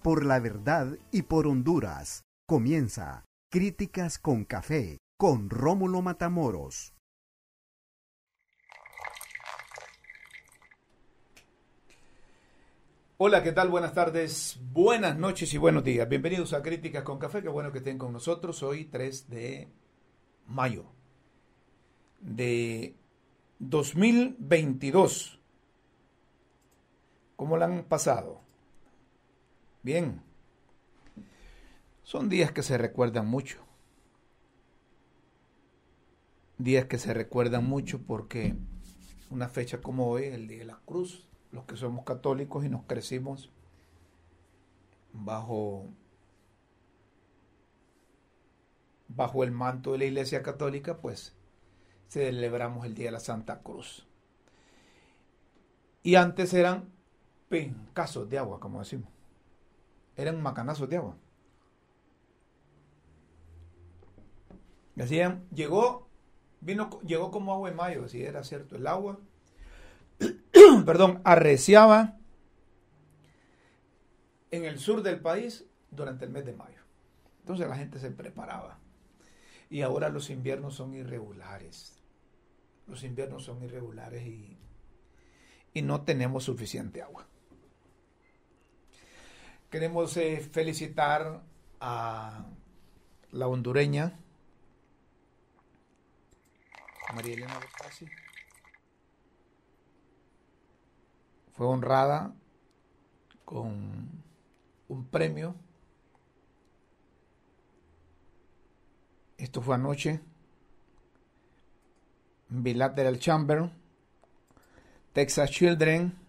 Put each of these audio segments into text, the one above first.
por la verdad y por Honduras. Comienza Críticas con Café con Rómulo Matamoros. Hola, ¿qué tal? Buenas tardes, buenas noches y buenos días. Bienvenidos a Críticas con Café. Qué bueno que estén con nosotros. Hoy 3 de mayo de 2022. ¿Cómo la han pasado? Bien. Son días que se recuerdan mucho. Días que se recuerdan mucho porque una fecha como hoy, el Día de la Cruz, los que somos católicos y nos crecimos bajo bajo el manto de la Iglesia Católica, pues celebramos el Día de la Santa Cruz. Y antes eran pencazos de agua, como decimos. Eran macanazos de agua. Decían, llegó, vino, llegó como agua en mayo, si era cierto, el agua, perdón, arreciaba en el sur del país durante el mes de mayo. Entonces la gente se preparaba. Y ahora los inviernos son irregulares. Los inviernos son irregulares y, y no tenemos suficiente agua. Queremos eh, felicitar a la hondureña María Elena Bocasi. Fue honrada con un premio. Esto fue anoche. Bilateral Chamber, Texas Children,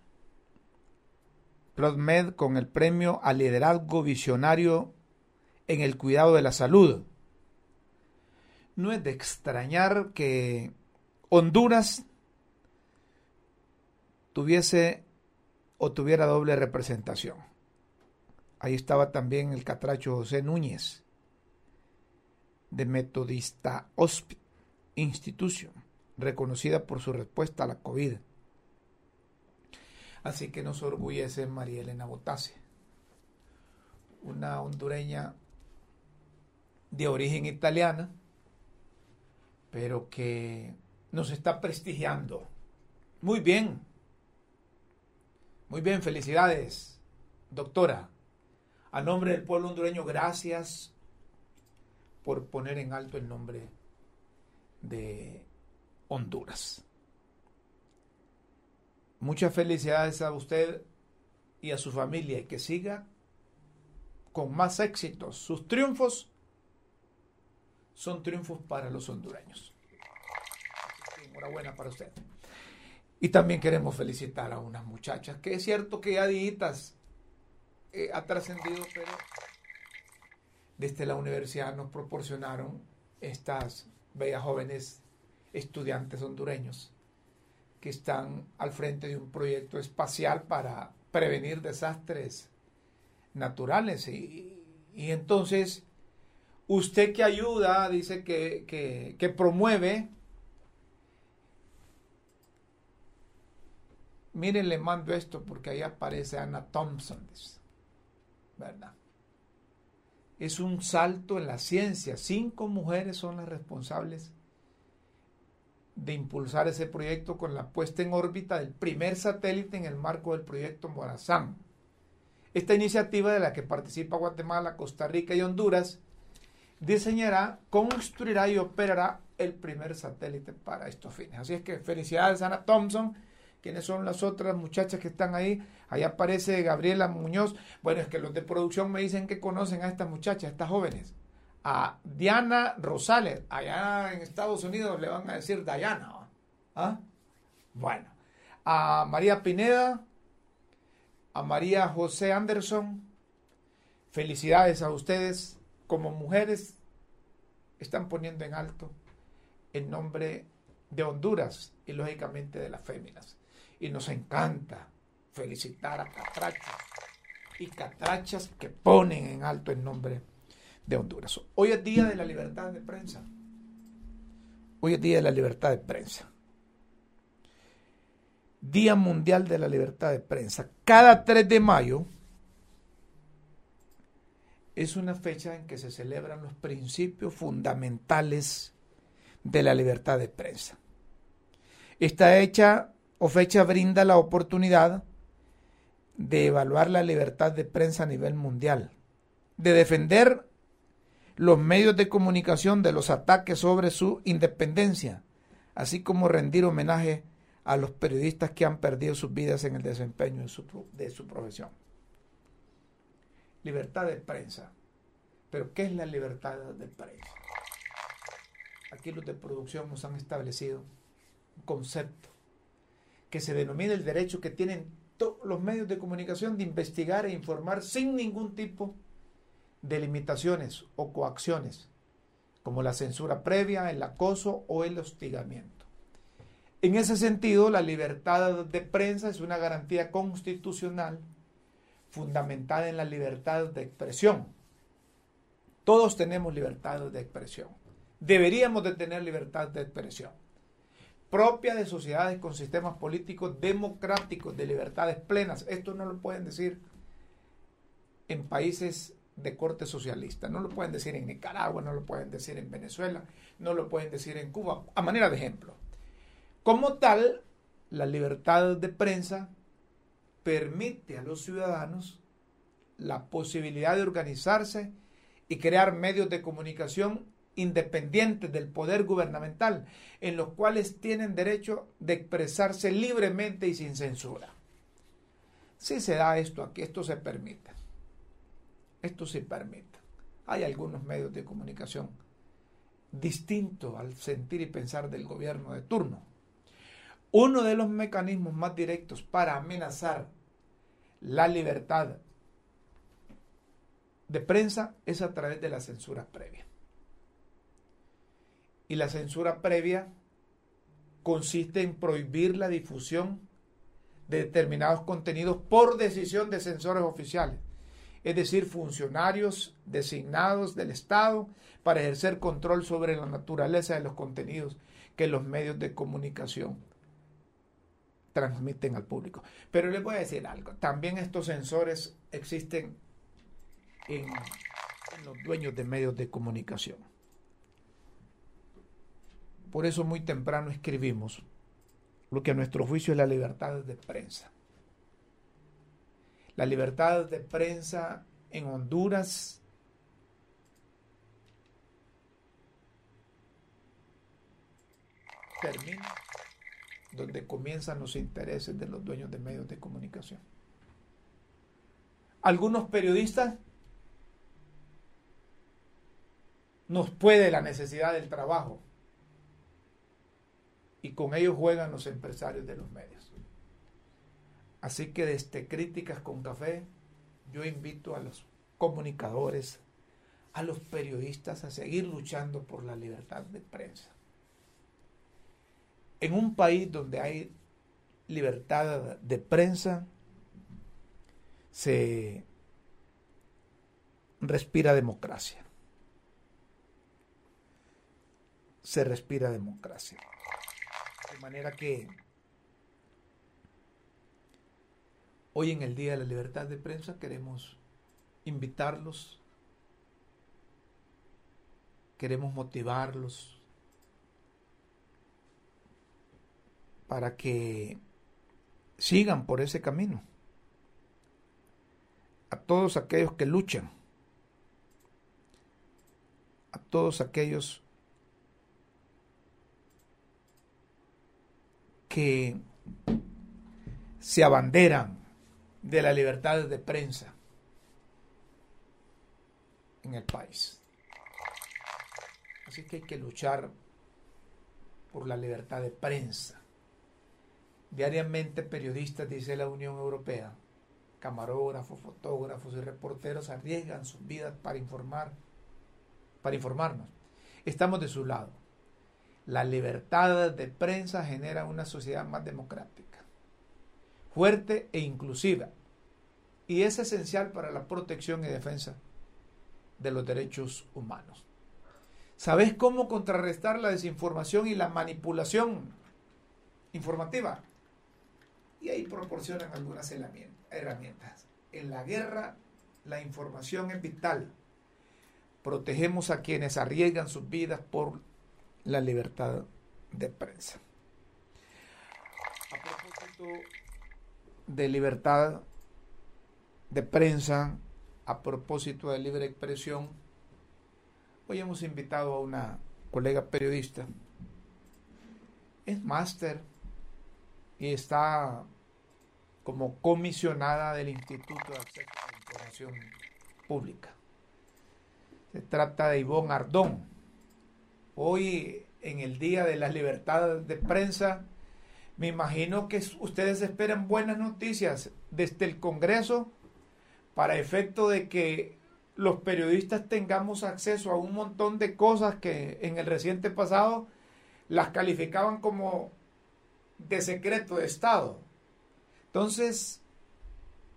ProdMed con el premio al liderazgo visionario en el cuidado de la salud. No es de extrañar que Honduras tuviese o tuviera doble representación. Ahí estaba también el catracho José Núñez, de Metodista Hospital Institution, reconocida por su respuesta a la COVID. Así que nos orgullece María Elena Botase, una hondureña de origen italiana, pero que nos está prestigiando. Muy bien, muy bien, felicidades, doctora. A nombre del pueblo hondureño, gracias por poner en alto el nombre de Honduras. Muchas felicidades a usted y a su familia y que siga con más éxitos. Sus triunfos son triunfos para los hondureños. Enhorabuena para usted. Y también queremos felicitar a unas muchachas, que es cierto que ya días eh, ha trascendido, pero desde la universidad nos proporcionaron estas bellas jóvenes estudiantes hondureños que están al frente de un proyecto espacial para prevenir desastres naturales. Y, entonces, usted que ayuda, dice que, que, que promueve, miren, le mando esto porque ahí aparece Anna Thompson, ¿verdad? Es un salto en la ciencia. Cinco mujeres son las responsables de impulsar ese proyecto con la puesta en órbita del primer satélite en el marco del proyecto Morazán. Esta iniciativa de la que participa Guatemala, Costa Rica y Honduras diseñará, construirá y operará el primer satélite para estos fines. Así es que felicidades a Ana Thompson. ¿Quiénes son las otras muchachas que están ahí? Ahí aparece Gabriela Muñoz. Bueno, es que los de producción me dicen que conocen a estas muchachas, estas jóvenes a Diana Rosales. Allá en Estados Unidos le van a decir Diana. ¿Ah? Bueno, a María Pineda, a María José Anderson. Felicidades a ustedes como mujeres. Están poniendo en alto el nombre de Honduras y lógicamente de las féminas. Y nos encanta felicitar a catrachas y catrachas que ponen en alto el nombre de Honduras. Hoy es día de la libertad de prensa. Hoy es día de la libertad de prensa. Día Mundial de la Libertad de Prensa. Cada 3 de mayo es una fecha en que se celebran los principios fundamentales de la libertad de prensa. Esta hecha o fecha brinda la oportunidad de evaluar la libertad de prensa a nivel mundial, de defender los medios de comunicación de los ataques sobre su independencia, así como rendir homenaje a los periodistas que han perdido sus vidas en el desempeño de su, de su profesión. Libertad de prensa. Pero ¿qué es la libertad de prensa? Aquí los de producción nos han establecido un concepto que se denomina el derecho que tienen todos los medios de comunicación de investigar e informar sin ningún tipo de limitaciones o coacciones, como la censura previa, el acoso o el hostigamiento. En ese sentido, la libertad de prensa es una garantía constitucional fundamentada en la libertad de expresión. Todos tenemos libertad de expresión. Deberíamos de tener libertad de expresión propia de sociedades con sistemas políticos democráticos, de libertades plenas. Esto no lo pueden decir en países de corte socialista, no lo pueden decir en Nicaragua, no lo pueden decir en Venezuela, no lo pueden decir en Cuba, a manera de ejemplo. Como tal, la libertad de prensa permite a los ciudadanos la posibilidad de organizarse y crear medios de comunicación independientes del poder gubernamental, en los cuales tienen derecho de expresarse libremente y sin censura. Si se da esto aquí, esto se permite. Esto se permite. Hay algunos medios de comunicación distintos al sentir y pensar del gobierno de turno. Uno de los mecanismos más directos para amenazar la libertad de prensa es a través de la censura previa. Y la censura previa consiste en prohibir la difusión de determinados contenidos por decisión de censores oficiales, es decir, funcionarios designados del Estado para ejercer control sobre la naturaleza de los contenidos que los medios de comunicación transmiten al público. Pero les voy a decir algo, también estos censores existen en, en los dueños de medios de comunicación. Por eso muy temprano escribimos lo que a nuestro juicio es la libertad de prensa. La libertad de prensa en Honduras termina donde comienzan los intereses de los dueños de medios de comunicación. Algunos periodistas nos puede la necesidad del trabajo y con ellos juegan los empresarios de los medios. Así que desde Críticas con Café, yo invito a los comunicadores, a los periodistas a seguir luchando por la libertad de prensa. En un país donde hay libertad de prensa, se respira democracia. Se respira democracia manera que hoy en el Día de la Libertad de Prensa queremos invitarlos, queremos motivarlos para que sigan por ese camino. A todos aquellos que luchan, a todos aquellos que se abanderan de la libertad de prensa en el país. Así que hay que luchar por la libertad de prensa. Diariamente periodistas, dice la Unión Europea, camarógrafos, fotógrafos y reporteros arriesgan sus vidas para informar, para informarnos. Estamos de su lado. La libertad de prensa genera una sociedad más democrática, fuerte e inclusiva, y es esencial para la protección y defensa de los derechos humanos. ¿Sabes cómo contrarrestar la desinformación y la manipulación informativa? Y ahí proporcionan algunas herramientas. En la guerra, la información es vital. protegemos a quienes arriesgan sus vidas por la libertad de prensa. A de libertad de prensa, a propósito de libre expresión, hoy hemos invitado a una colega periodista. Es máster y está como comisionada del Instituto de Acceso a la Información Pública. Se trata de Ivonne Ardón. Hoy, en el Día de la Libertad de Prensa, me imagino que ustedes esperan buenas noticias desde el Congreso para efecto de que los periodistas tengamos acceso a un montón de cosas que en el reciente pasado las calificaban como de secreto de Estado. Entonces,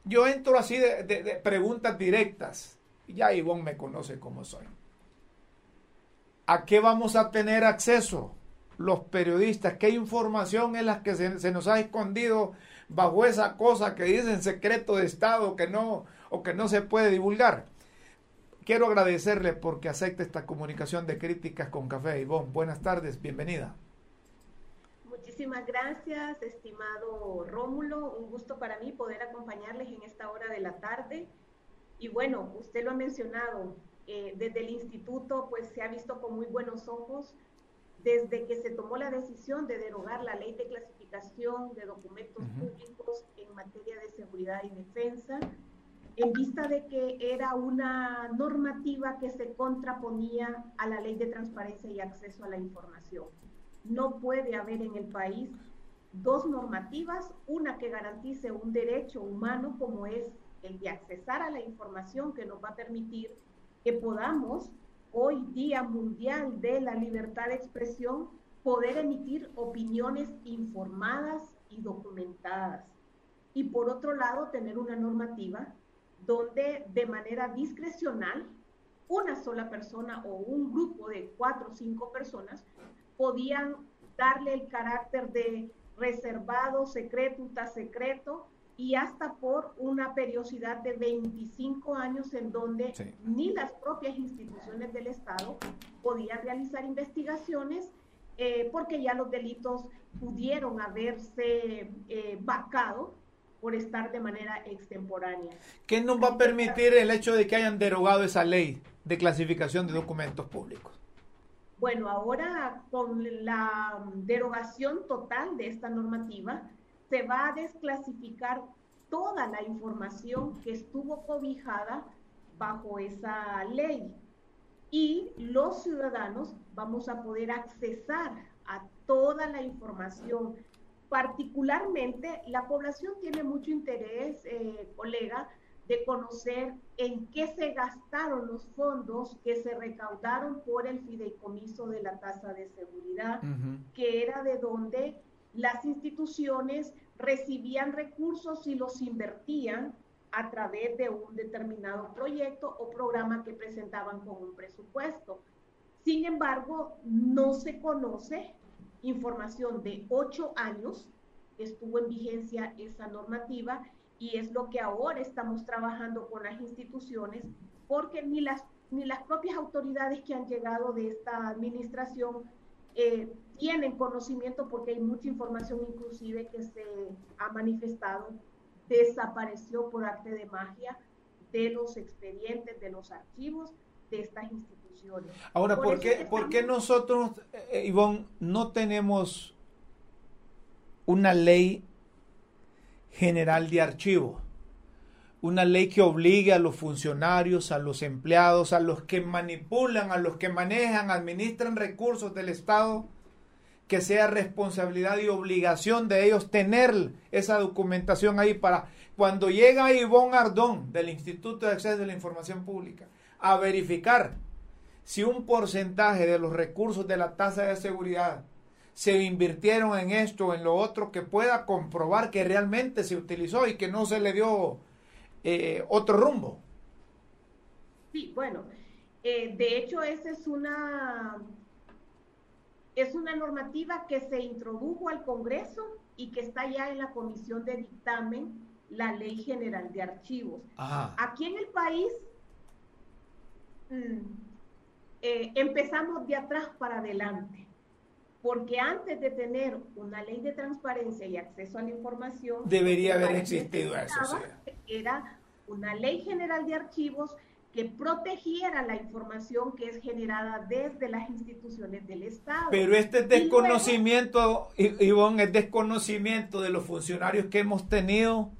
yo entro así de, preguntas directas. Ya Ivonne me conoce como soy. ¿A qué vamos a tener acceso los periodistas? ¿Qué información es la que se, nos ha escondido bajo esa cosa que dicen secreto de Estado que no, o que no se puede divulgar? Quiero agradecerle porque acepta esta comunicación de críticas con Café Ivonne. Buenas tardes, bienvenida. Muchísimas gracias, estimado Rómulo. Un gusto para mí poder acompañarles en esta hora de la tarde. Y bueno, usted lo ha mencionado, eh, desde el instituto pues se ha visto con muy buenos ojos desde que se tomó la decisión de derogar la ley de clasificación de documentos públicos en materia de seguridad y defensa, en vista de que era una normativa que se contraponía a la ley de transparencia y acceso a la información. No puede haber en el país dos normativas, una que garantice un derecho humano como es el de accesar a la información que nos va a permitir que podamos, hoy día mundial de la libertad de expresión, poder emitir opiniones informadas y documentadas. Y por otro lado, tener una normativa donde de manera discrecional una sola persona o un grupo de cuatro o cinco personas podían darle el carácter de reservado, secreto, secreto, y hasta por una periodicidad de 25 años en donde ni las propias instituciones del Estado podían realizar investigaciones eh, porque ya los delitos pudieron haberse eh, vacado por estar de manera extemporánea. ¿Qué nos va a permitir el hecho de que hayan derogado esa ley de clasificación de documentos públicos? Bueno, ahora con la derogación total de esta normativa, se va a desclasificar toda la información que estuvo cobijada bajo esa ley. Y los ciudadanos vamos a poder accesar a toda la información. Particularmente, la población tiene mucho interés, eh, colega, de conocer en qué se gastaron los fondos que se recaudaron por el fideicomiso de la tasa de seguridad, que era de donde las instituciones recibían recursos y los invertían a través de un determinado proyecto o programa que presentaban con un presupuesto. Sin embargo, no se conoce información de ocho años que estuvo en vigencia esa normativa y es lo que ahora estamos trabajando con las instituciones, porque ni las, ni las propias autoridades que han llegado de esta administración eh, tienen conocimiento porque hay mucha información inclusive que se ha manifestado, desapareció por arte de magia de los expedientes, de los archivos de estas instituciones. Ahora, ¿por, qué, ¿por qué nosotros, eh, Ivonne, no tenemos una ley General de Archivo. Una ley que obligue a los funcionarios, a los empleados, a los que manipulan, a los que manejan, administran recursos del Estado, que sea responsabilidad y obligación de ellos tener esa documentación ahí para cuando llega Ivonne Ardón del Instituto de Acceso a la Información Pública a verificar si un porcentaje de los recursos de la tasa de seguridad se invirtieron en esto, en lo otro, que pueda comprobar que realmente se utilizó y que no se le dio eh, otro rumbo. Sí, bueno, eh, de hecho esa es una, es una normativa que se introdujo al Congreso y que está ya en la comisión de dictamen, la Ley General de Archivos. Aquí en el país, mm, eh, empezamos de atrás para adelante, porque antes de tener una ley de transparencia y acceso a la información, debería haber existido eso. Era una ley general de archivos que protegiera la información que es generada desde las instituciones del Estado. Pero este desconocimiento, Ivonne, es desconocimiento de los funcionarios que hemos tenido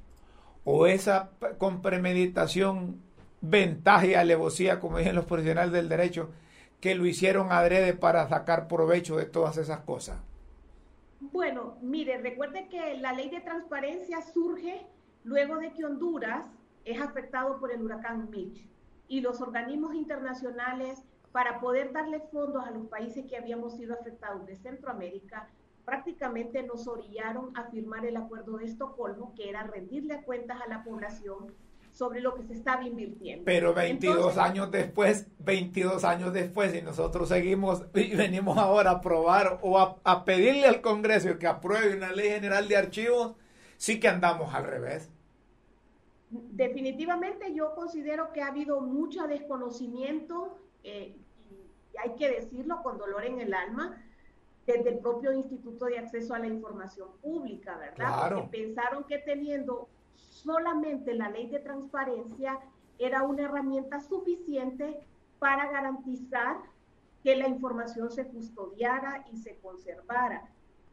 o esa con premeditación, ventaja y alevosía, como dicen los profesionales del derecho, que lo hicieron adrede para sacar provecho de todas esas cosas. Bueno, mire, recuerde que la ley de transparencia surge luego de que Honduras es afectado por el huracán Mitch y los organismos internacionales para poder darle fondos a los países que habíamos sido afectados de Centroamérica, prácticamente nos orillaron a firmar el acuerdo de Estocolmo, que era rendirle cuentas a la población sobre lo que se estaba invirtiendo. Pero 22 años después, 22 años después, y nosotros seguimos y venimos ahora a aprobar o a, a pedirle al Congreso que apruebe una ley general de archivos, sí que andamos al revés definitivamente yo considero que ha habido mucho desconocimiento, eh, y hay que decirlo con dolor en el alma, desde el propio Instituto de Acceso a la Información Pública, ¿verdad? Porque pensaron que teniendo solamente la ley de transparencia era una herramienta suficiente para garantizar que la información se custodiara y se conservara.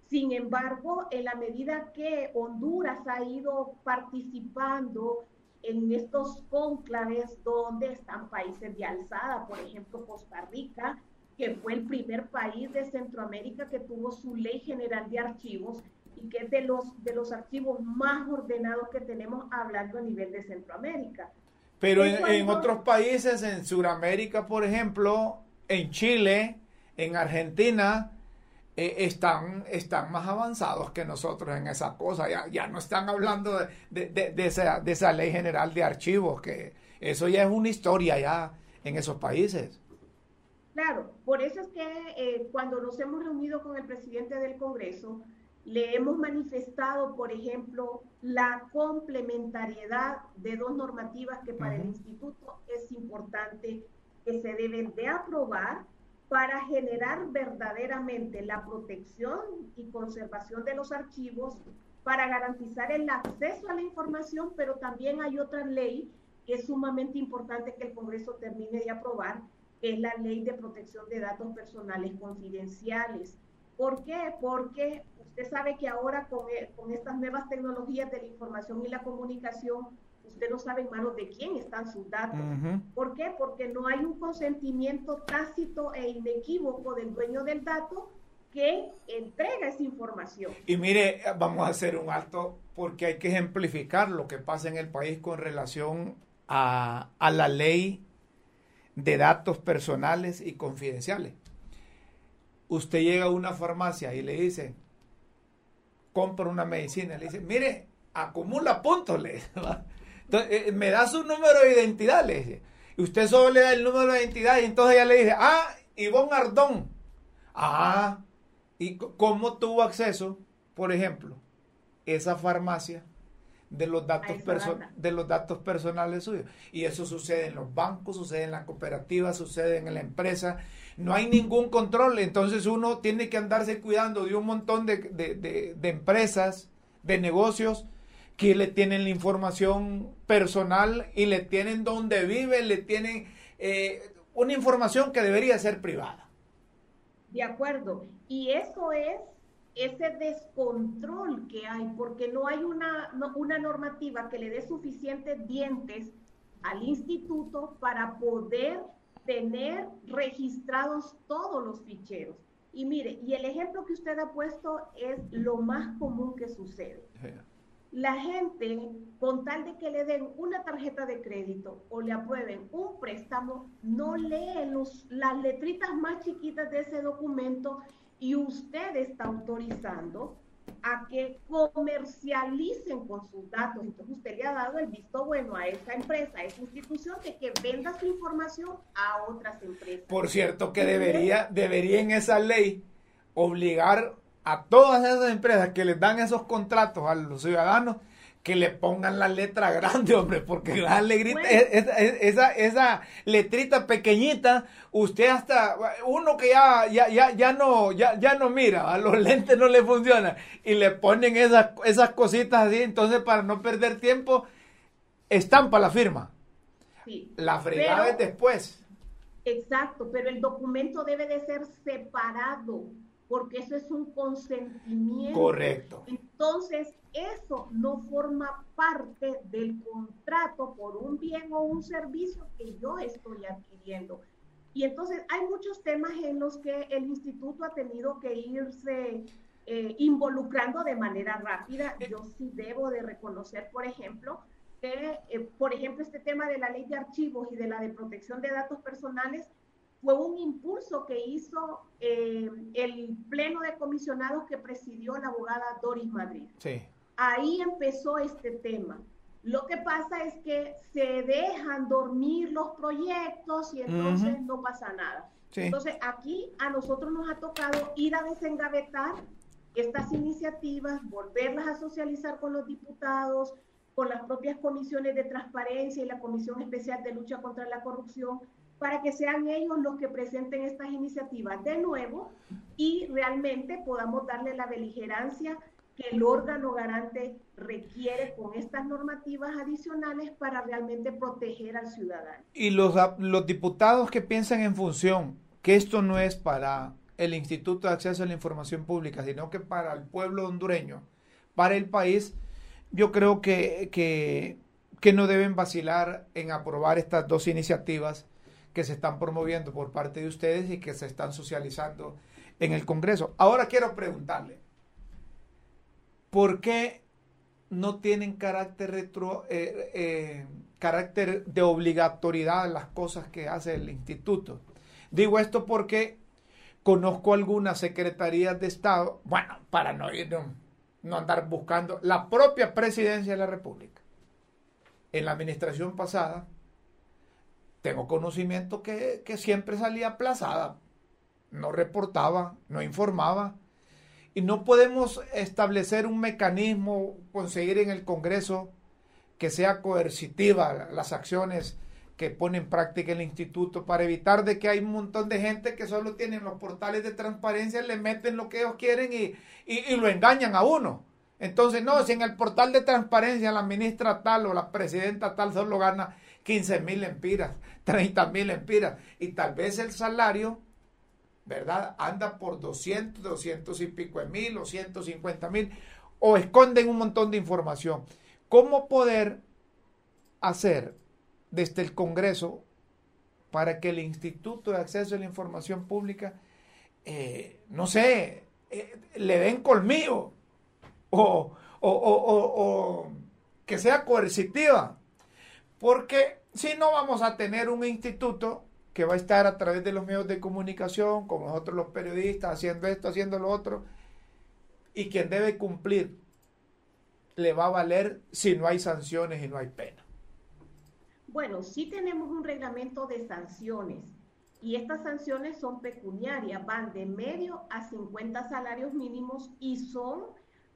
Sin embargo, en la medida que Honduras ha ido participando en estos cónclaves donde están países de alzada, por ejemplo Costa Rica, que fue el primer país de Centroamérica que tuvo su ley general de archivos y que es de los, de los archivos más ordenados que tenemos hablando a nivel de Centroamérica. Pero en, en otros países, en Sudamérica, por ejemplo, en Chile, en Argentina, eh, están, están más avanzados que nosotros en esa cosa. Ya, ya no están hablando de, de, esa, de esa ley general de archivos, que eso ya es una historia ya en esos países. Claro, por eso es que eh, cuando nos hemos reunido con el presidente del Congreso, le hemos manifestado, por ejemplo, la complementariedad de dos normativas que para el instituto es importante que se deben de aprobar para generar verdaderamente la protección y conservación de los archivos, para garantizar el acceso a la información, pero también hay otra ley que es sumamente importante que el Congreso termine de aprobar, que es la ley de protección de datos personales confidenciales. ¿Por qué? Porque usted sabe que ahora con, con estas nuevas tecnologías de la información y la comunicación, usted no sabe en manos de quién están sus datos. ¿Por qué? Porque no hay un consentimiento tácito e inequívoco del dueño del dato que entrega esa información. Y mire, vamos a hacer un alto porque hay que ejemplificar lo que pasa en el país con relación a, a la ley de datos personales y confidenciales. Usted llega a una farmacia y le dice, compra una medicina, le dice, mire, acumula puntos, le entonces, eh, me da su número de identidad, le dice. Y usted solo le da el número de identidad y entonces ella le dice, ah, Ivonne Ardón. Ah, ¿y cómo tuvo acceso, por ejemplo, esa farmacia de los datos, de los datos personales suyos? Y eso sucede en los bancos, sucede en la cooperativa, sucede en la empresa. No hay ningún control, entonces uno tiene que andarse cuidando de un montón de, de empresas, de negocios que le tienen la información personal y le tienen dónde vive, le tienen eh, una información que debería ser privada. De acuerdo. Y eso es ese descontrol que hay, porque no hay una, una normativa que le dé suficientes dientes al instituto para poder tener registrados todos los ficheros. Y mire, y el ejemplo que usted ha puesto es lo más común que sucede la gente, con tal de que le den una tarjeta de crédito o le aprueben un préstamo, no lee los, las letritas más chiquitas de ese documento y usted está autorizando a que comercialicen con sus datos. Entonces usted le ha dado el visto bueno a esa empresa, a esa institución, de que venda su información a otras empresas. Por cierto, que debería, debería en esa ley obligar a todas esas empresas que les dan esos contratos a los ciudadanos que le pongan la letra grande, hombre, porque la alegrita, esa, esa letrita pequeñita, usted hasta, uno que ya, ya, ya, ya no, ya, ya no mira, a los lentes no le funciona, y le ponen esas, esas cositas así, entonces para no perder tiempo, estampa la firma. Sí, la fregada es después. Exacto, pero el documento debe de ser separado porque eso es un consentimiento. Correcto. Entonces, eso no forma parte del contrato por un bien o un servicio que yo estoy adquiriendo. Y entonces hay muchos temas en los que el instituto ha tenido que irse eh, involucrando de manera rápida. Yo sí debo de reconocer, por ejemplo, que, eh, por ejemplo, este tema de la ley de archivos y de la de protección de datos personales fue un impulso que hizo eh, el pleno de comisionados que presidió la abogada Doris Madrid. Sí. Ahí empezó este tema. Lo que pasa es que se dejan dormir los proyectos y entonces no pasa nada. Entonces aquí a nosotros nos ha tocado ir a desengavetar estas iniciativas, volverlas a socializar con los diputados, con las propias comisiones de transparencia y la Comisión Especial de Lucha contra la Corrupción, para que sean ellos los que presenten estas iniciativas de nuevo y realmente podamos darle la beligerancia que el órgano garante requiere con estas normativas adicionales para realmente proteger al ciudadano. Y los, diputados que piensan en función que esto no es para el Instituto de Acceso a la Información Pública, sino que para el pueblo hondureño, para el país, yo creo que, que no deben vacilar en aprobar estas dos iniciativas que se están promoviendo por parte de ustedes y que se están socializando en el Congreso. Ahora quiero preguntarle, ¿por qué no tienen carácter, retro, eh, eh, carácter de obligatoriedad las cosas que hace el instituto? Digo esto porque conozco algunas secretarías de Estado, bueno, para no ir, no andar buscando la propia presidencia de la República. En la administración pasada, tengo conocimiento que, siempre salía aplazada, no reportaba, no informaba. Y no podemos establecer un mecanismo, conseguir en el Congreso que sea coercitiva las acciones que pone en práctica el instituto para evitar de que hay un montón de gente que solo tienen los portales de transparencia, le meten lo que ellos quieren y, y lo engañan a uno. Entonces, no, si en el portal de transparencia la ministra tal o la presidenta tal solo gana 15 mil empiras, 30 mil empiras. Y tal vez el salario, ¿verdad? Anda por 200, 200 y pico mil o 150 mil. O esconden un montón de información. ¿Cómo poder hacer desde el Congreso para que el Instituto de Acceso a la Información Pública, eh, no sé, eh, le den colmillo o, o, o que sea coercitiva? Porque si no vamos a tener un instituto que va a estar a través de los medios de comunicación, con nosotros los periodistas, haciendo esto, haciendo lo otro, y quien debe cumplir le va a valer si no hay sanciones y no hay pena. Bueno, sí tenemos un reglamento de sanciones y estas sanciones son pecuniarias, van de medio a 50 salarios mínimos y son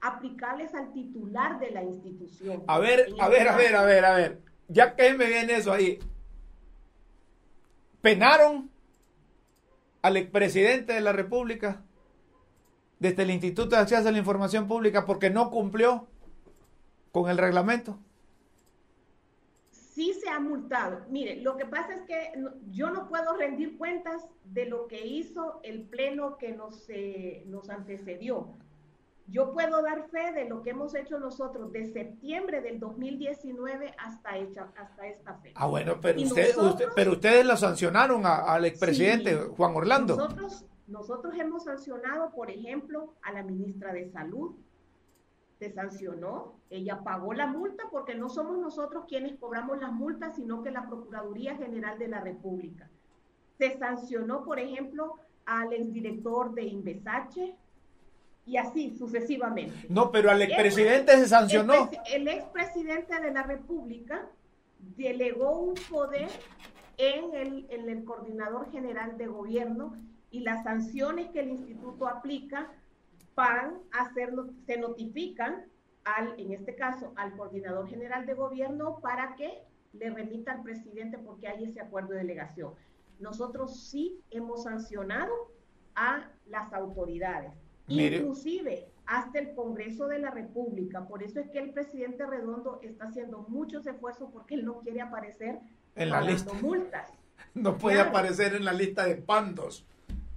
aplicables al titular de la institución. A ver, a ver, a ver, a ver, a ver ya que me viene eso ahí, penaron al expresidente de la República desde el Instituto de Acceso a la Información Pública porque no cumplió con el reglamento. Sí se ha multado. Mire, lo que pasa es que yo no puedo rendir cuentas de lo que hizo el pleno que nos, eh, nos antecedió. Yo puedo dar fe de lo que hemos hecho nosotros de septiembre del 2019 hasta, hecha, hasta esta fecha. Ah, bueno, pero, usted, pero ustedes la sancionaron al expresidente Juan Orlando. Nosotros, nosotros hemos sancionado, por ejemplo, a la ministra de Salud. Se sancionó, ella pagó la multa porque no somos nosotros quienes cobramos las multas, sino que la Procuraduría General de la República. Se sancionó, por ejemplo, al exdirector de Invesache, y así sucesivamente. No, pero al expresidente se sancionó. El, expresidente de la República delegó un poder en el, en el coordinador general de gobierno y las sanciones que el instituto aplica van a ser, se notifican al, en este caso, al coordinador general de gobierno para que le remita al presidente porque hay ese acuerdo de delegación. Nosotros sí hemos sancionado a las autoridades, inclusive hasta el Congreso de la República. Por eso es que el presidente Redondo está haciendo muchos esfuerzos porque él no quiere aparecer en la lista. multas. No puede aparecer en la lista de pandos.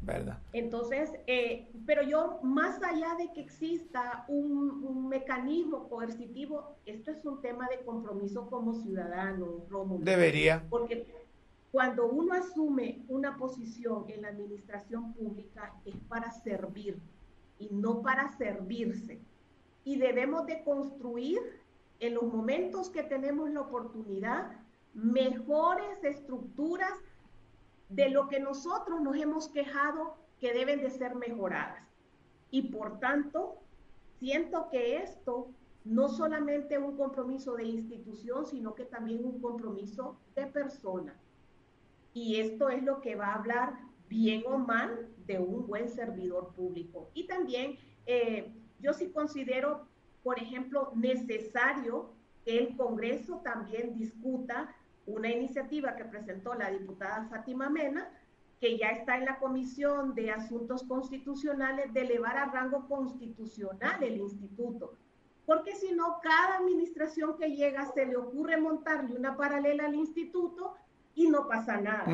¿verdad? Entonces, eh, pero yo, más allá de que exista un, mecanismo coercitivo, esto es un tema de compromiso como ciudadano, Rómulo. Debería. Porque cuando uno asume una posición en la administración pública es para servir y no para servirse. Y debemos de construir en los momentos que tenemos la oportunidad mejores estructuras de lo que nosotros nos hemos quejado que deben de ser mejoradas. Y por tanto, siento que esto no solamente un compromiso de institución, sino que también un compromiso de persona. Y esto es lo que va a hablar bien o mal de un buen servidor público. Y también eh, yo sí considero, por ejemplo, necesario que el Congreso también discuta una iniciativa que presentó la diputada Fátima Mena, que ya está en la Comisión de Asuntos Constitucionales, de elevar a rango constitucional el instituto. Porque si no, cada administración que llega se le ocurre montarle una paralela al instituto y no pasa nada,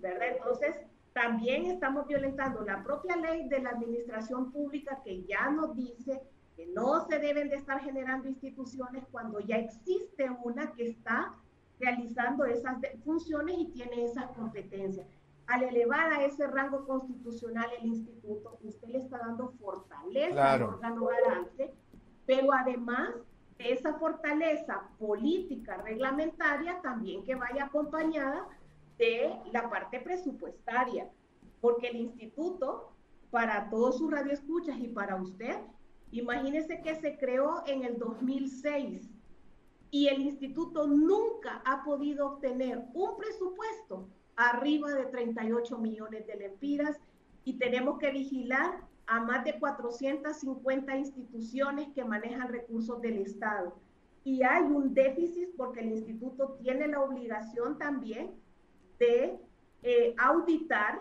¿verdad? Entonces, también estamos violentando la propia ley de la administración pública que ya nos dice que no se deben de estar generando instituciones cuando ya existe una que está realizando esas funciones y tiene esas competencias. Al elevar a ese rango constitucional el instituto, usted le está dando fortaleza al órgano garante, pero además de esa fortaleza política reglamentaria también que vaya acompañada de la parte presupuestaria, porque el instituto, para todos sus radioescuchas y para usted, imagínese que se creó en el 2006 y el instituto nunca ha podido obtener un presupuesto arriba de 38 millones de lempiras y tenemos que vigilar a más de 450 instituciones que manejan recursos del Estado. Y hay un déficit porque el instituto tiene la obligación también de eh, auditar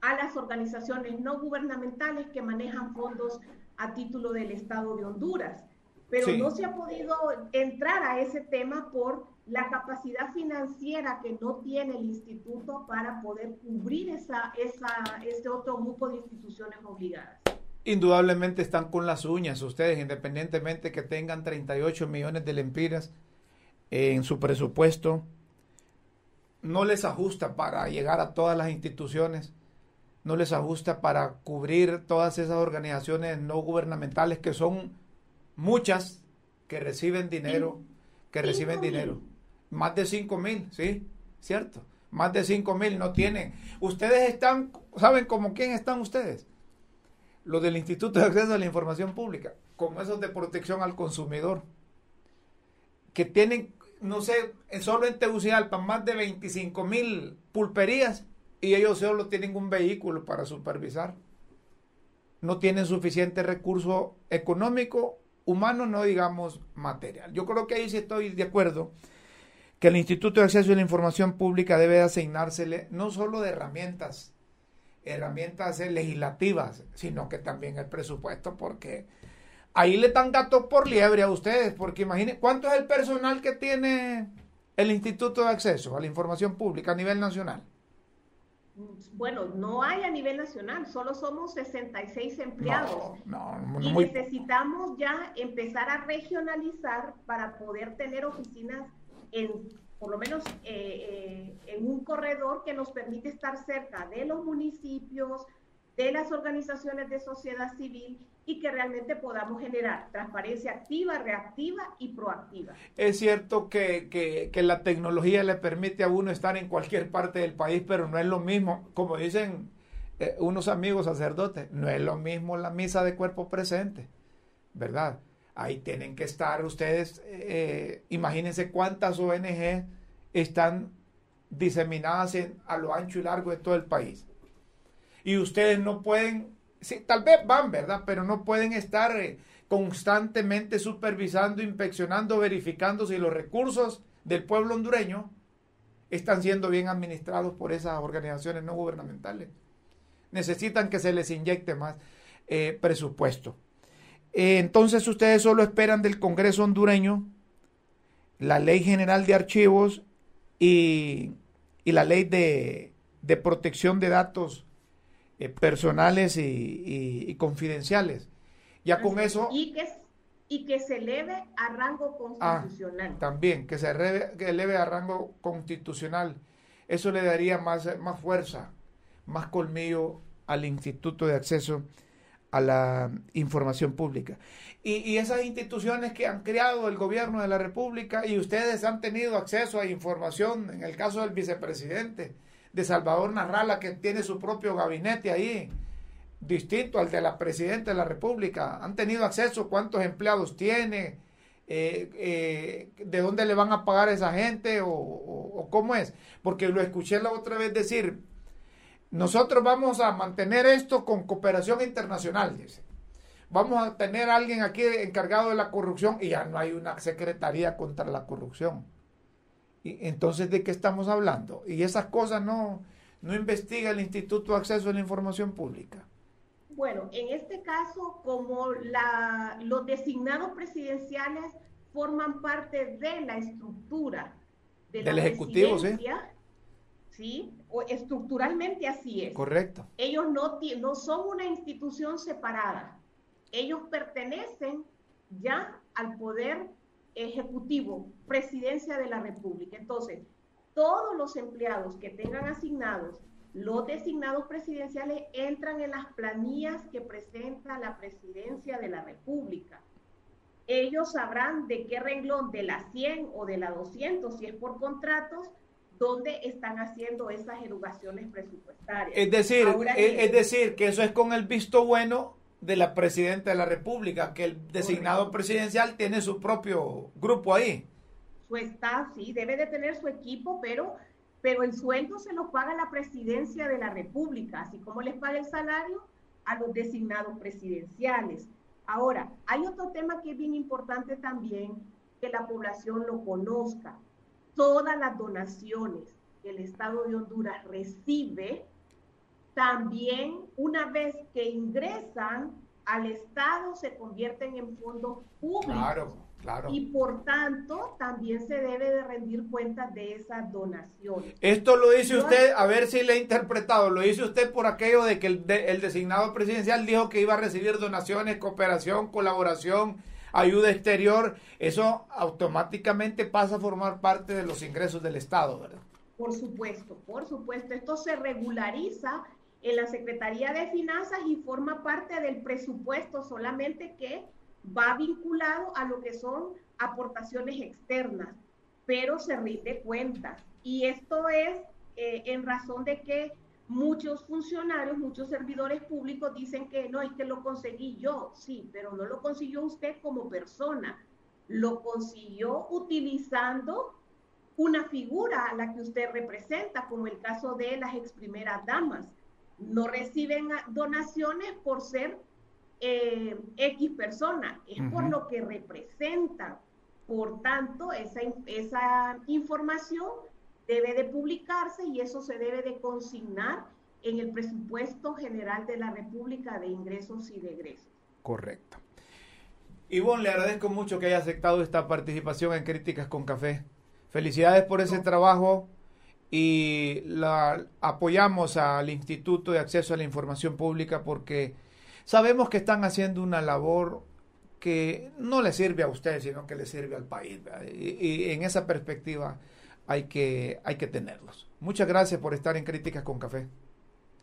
a las organizaciones no gubernamentales que manejan fondos a título del Estado de Honduras pero no se ha podido entrar a ese tema por la capacidad financiera que no tiene el instituto para poder cubrir esa, esa, ese otro grupo de instituciones obligadas. Indudablemente están con las uñas ustedes, independientemente que tengan 38 millones de lempiras en su presupuesto, no les ajusta para llegar a todas las instituciones, no les ajusta para cubrir todas esas organizaciones no gubernamentales que son muchas que reciben dinero, que reciben dinero. Más de 5 mil, ¿sí? ¿Cierto? Más de 5 mil no tienen. Ustedes están, ¿saben como quién están ustedes? Los del Instituto de Acceso a la Información Pública, como esos de protección al consumidor, que tienen, no sé, solo en Tegucigalpa más de 25 mil pulperías y ellos solo tienen un vehículo para supervisar. No tienen suficiente recurso económico humano, no digamos material. Yo creo que ahí sí estoy de acuerdo que el Instituto de Acceso a la Información Pública debe asignársele no solo de herramientas, herramientas legislativas, sino que también el presupuesto, porque ahí le dan gato por liebre a ustedes, porque imaginen, ¿cuánto es el personal que tiene el Instituto de Acceso a la Información Pública a nivel nacional? bueno, no hay a nivel nacional, solo somos 66 empleados. y necesitamos ya empezar a regionalizar para poder tener oficinas en, por lo menos, eh, eh, en un corredor que nos permite estar cerca de los municipios, de las organizaciones de sociedad civil y que realmente podamos generar transparencia activa, reactiva y proactiva. Es cierto que, que, la tecnología le permite a uno estar en cualquier parte del país, pero no es lo mismo, como dicen eh, unos amigos sacerdotes, no es lo mismo la misa de cuerpo presente, ¿verdad? Ahí tienen que estar ustedes, eh, imagínense cuántas ONG están diseminadas a lo ancho y largo de todo el país. Y ustedes no pueden sí, tal vez van, ¿verdad? Pero no pueden estar eh, constantemente supervisando, inspeccionando, verificando si los recursos del pueblo hondureño están siendo bien administrados por esas organizaciones no gubernamentales. Necesitan que se les inyecte más eh, presupuesto. Eh, entonces ustedes solo esperan del Congreso hondureño la Ley General de Archivos y, la Ley de, Protección de Datos eh, Personales y, Confidenciales. Ya con eso... Y que, y que se eleve a rango ah, constitucional. también, que se eleve, a rango constitucional. Eso le daría más, más fuerza, más colmillo al Instituto de Acceso a la información pública. Y, esas instituciones que han creado el gobierno de la República y ustedes han tenido acceso a información, en el caso del vicepresidente de Salvador Narrala, que tiene su propio gabinete ahí, distinto al de la presidenta de la República, han tenido acceso, cuántos empleados tiene, eh, eh, de dónde le van a pagar esa gente o, o cómo es. Porque lo escuché la otra vez decir, nosotros vamos a mantener esto con cooperación internacional, dice. Vamos a tener a alguien aquí encargado de la corrupción y ya no hay una secretaría contra la corrupción. Entonces, ¿de qué estamos hablando? Y esas cosas no, no investiga el Instituto de Acceso a la Información Pública. Bueno, en este caso, como la, los designados presidenciales forman parte de la estructura de del Ejecutivo, ¿sí? ¿sí? O estructuralmente así es. Correcto. Ellos no, no son una institución separada. Ellos pertenecen ya al poder ejecutivo, presidencia de la República. Entonces, todos los empleados que tengan asignados los designados presidenciales entran en las planillas que presenta la presidencia de la República. Ellos sabrán de qué renglón, de la 100 o de la 200, si es por contratos, dónde están haciendo esas erogaciones presupuestarias. Es decir, es, decir, que eso es con el visto bueno de la presidenta de la República, que el designado presidencial tiene su propio grupo ahí. Su está, sí, debe de tener su equipo, pero, pero el sueldo se lo paga la presidencia de la República, así como les paga el salario a los designados presidenciales. Ahora, hay otro tema que es bien importante también, que la población lo conozca todas las donaciones que el Estado de Honduras recibe, también una vez que ingresan al Estado se convierten en fondos públicos. Claro, claro. Y por tanto, también se debe de rendir cuenta de esas donaciones. Esto lo dice usted, a ver si le he interpretado, lo dice usted por aquello de que el, el designado presidencial dijo que iba a recibir donaciones, cooperación, colaboración ayuda exterior, eso automáticamente pasa a formar parte de los ingresos del Estado, ¿verdad? Por supuesto, por supuesto. Esto se regulariza en la Secretaría de Finanzas y forma parte del presupuesto, solamente que va vinculado a lo que son aportaciones externas, pero se rinde cuenta. Y esto es eh, en razón de que muchos funcionarios, muchos servidores públicos dicen que no, es que lo conseguí yo, sí, pero no lo consiguió usted como persona, lo consiguió utilizando una figura a la que usted representa, como el caso de las ex primeras damas. No reciben donaciones por ser eh, X persona, es por lo que representan. Por tanto, esa, esa información debe de publicarse y eso se debe de consignar en el presupuesto general de la República de ingresos y de egresos. Correcto. Ivonne, le agradezco mucho que haya aceptado esta participación en Críticas con Café. Felicidades por ese trabajo y la apoyamos al Instituto de Acceso a la Información Pública porque sabemos que están haciendo una labor que no le sirve a usted, sino que le sirve al país. y en esa perspectiva hay que, hay que tenerlos. Muchas gracias por estar en Críticas con Café.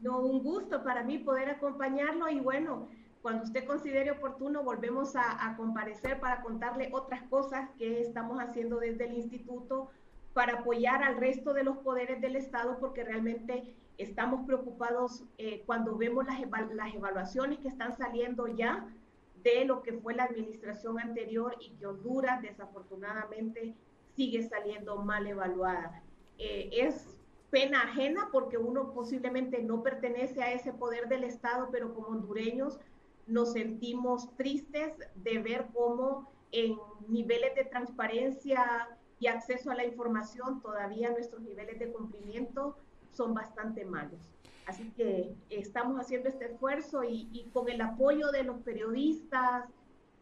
No, un gusto para mí poder acompañarlo y bueno, cuando usted considere oportuno volvemos a, a comparecer para contarle otras cosas que estamos haciendo desde el instituto para apoyar al resto de los poderes del Estado porque realmente estamos preocupados eh, cuando vemos las, las evaluaciones que están saliendo ya de lo que fue la administración anterior y que Honduras desafortunadamente sigue saliendo mal evaluada. Eh, es pena ajena porque uno posiblemente no pertenece a ese poder del Estado, pero como hondureños nos sentimos tristes de ver cómo en niveles de transparencia y acceso a la información todavía nuestros niveles de cumplimiento son bastante malos. Así que estamos haciendo este esfuerzo y, con el apoyo de los periodistas